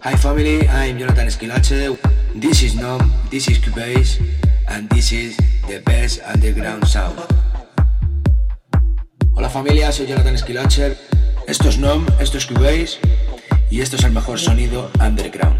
Hi family, I'm Jonathan Esquilache. This is Nom, this is Cubase, and this is the best underground sound. Hola familia, soy Jonathan Esquilache. Esto es Nom, esto es Cubase, y esto es el mejor sonido underground.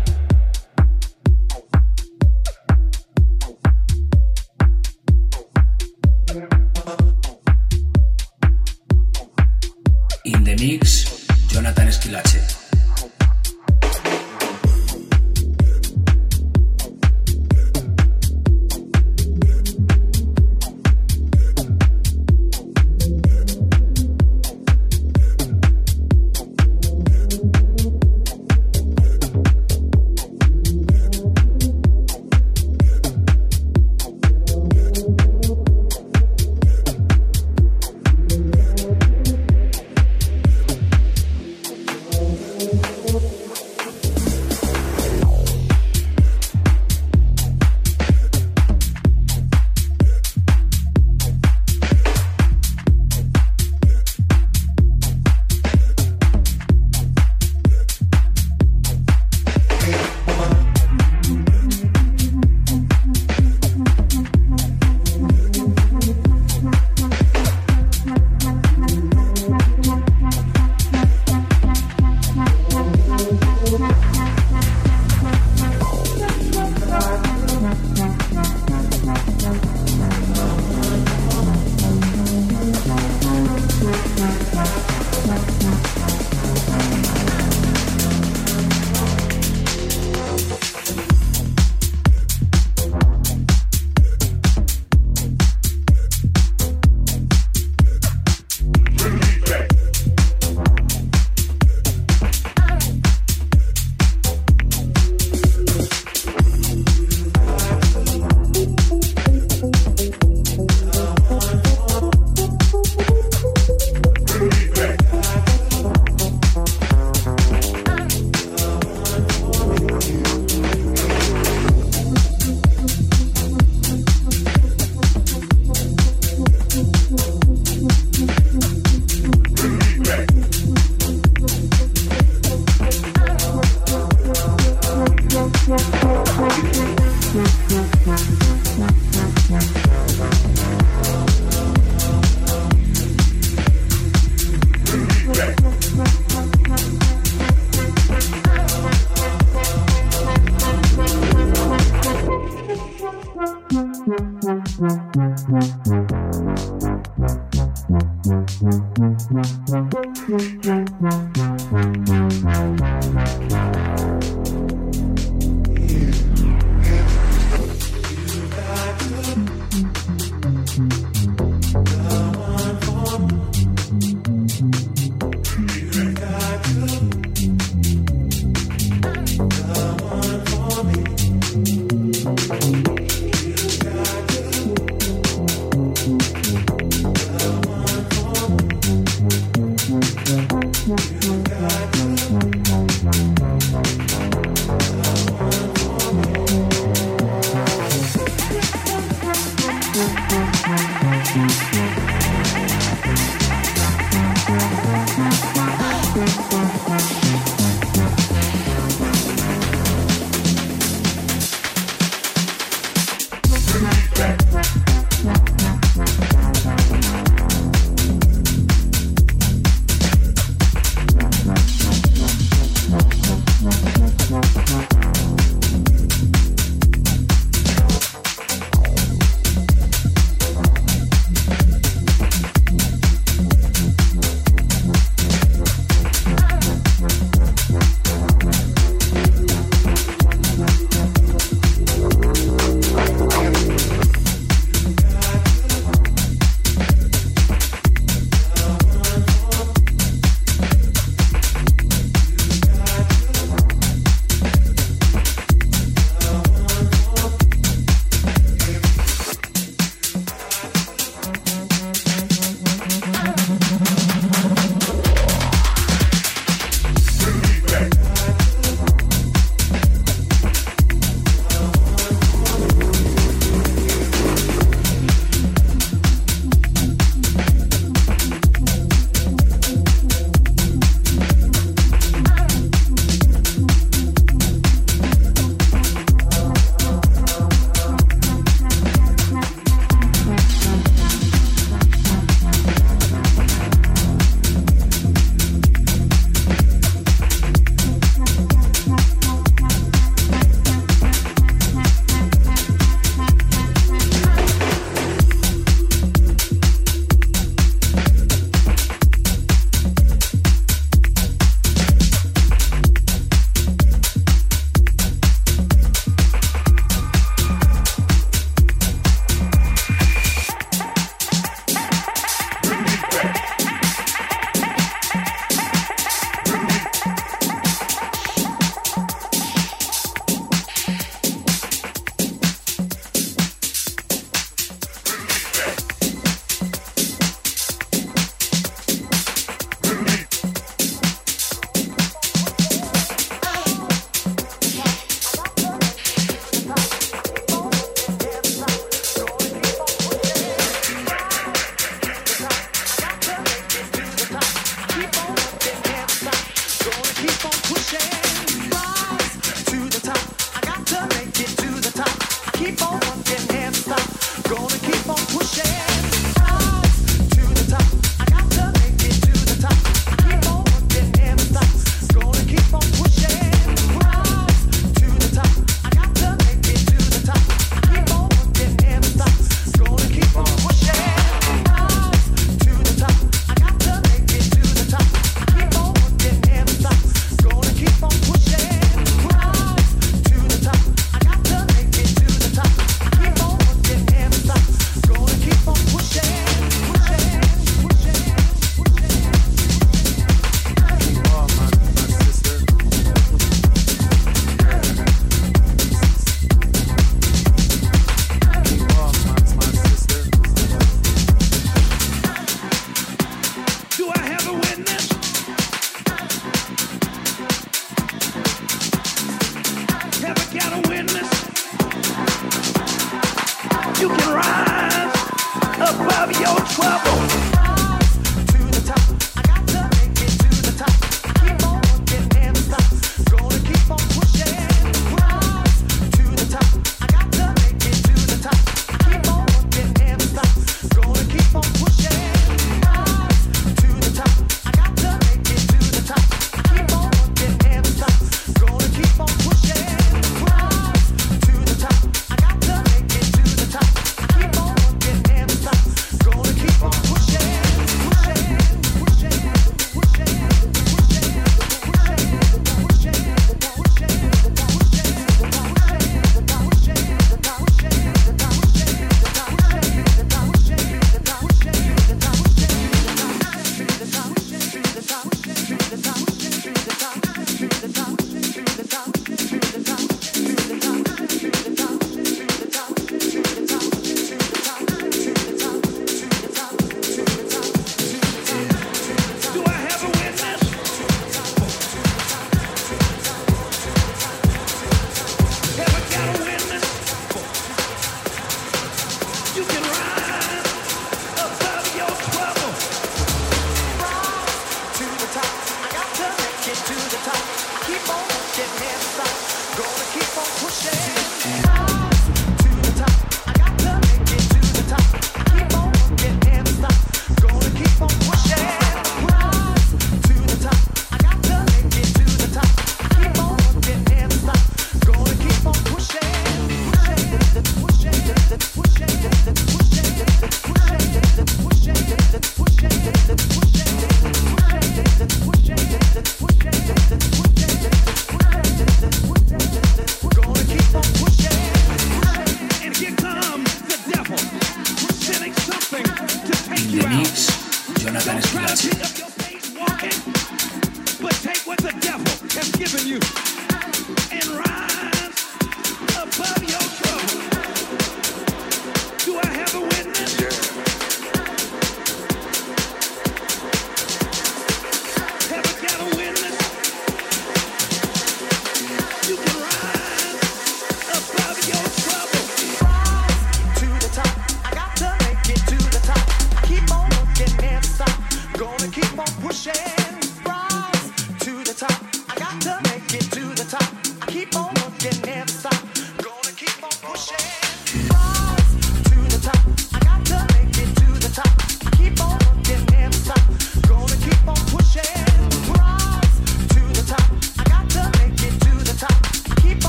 Thank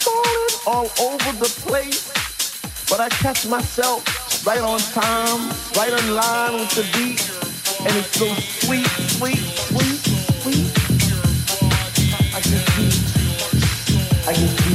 falling all over the place. But I catch myself right on time, right in line with the beat. And it's so sweet, sweet, sweet, sweet. I get deep. I get deep.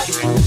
accurate.